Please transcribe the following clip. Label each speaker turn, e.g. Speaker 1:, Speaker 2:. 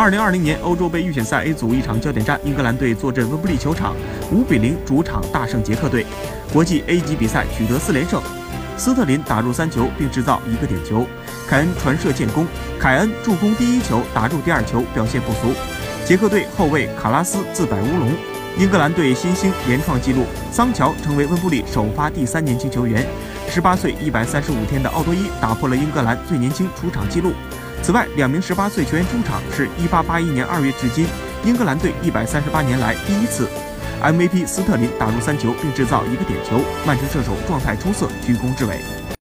Speaker 1: 二零二零年欧洲杯预选赛 A 组一场焦点战，英格兰队坐镇温布利球场，五比零主场大胜捷克队。国际 A 级比赛取得四连胜，斯特林打入三球并制造一个点球，凯恩传射建功，凯恩助攻第一球，打入第二球，表现不俗。捷克队后卫卡拉斯自摆乌龙，英格兰队新星连创纪录，桑乔成为温布利首发第三年轻球员。十八岁一百三十五天的奥多伊打破了英格兰最年轻出场纪录。此外，两名十八岁球员出场是一八八一年二月至今英格兰队一百三十八年来第一次。MVP 斯特林打入三球并制造一个点球，曼城射手状态出色，居功至伟。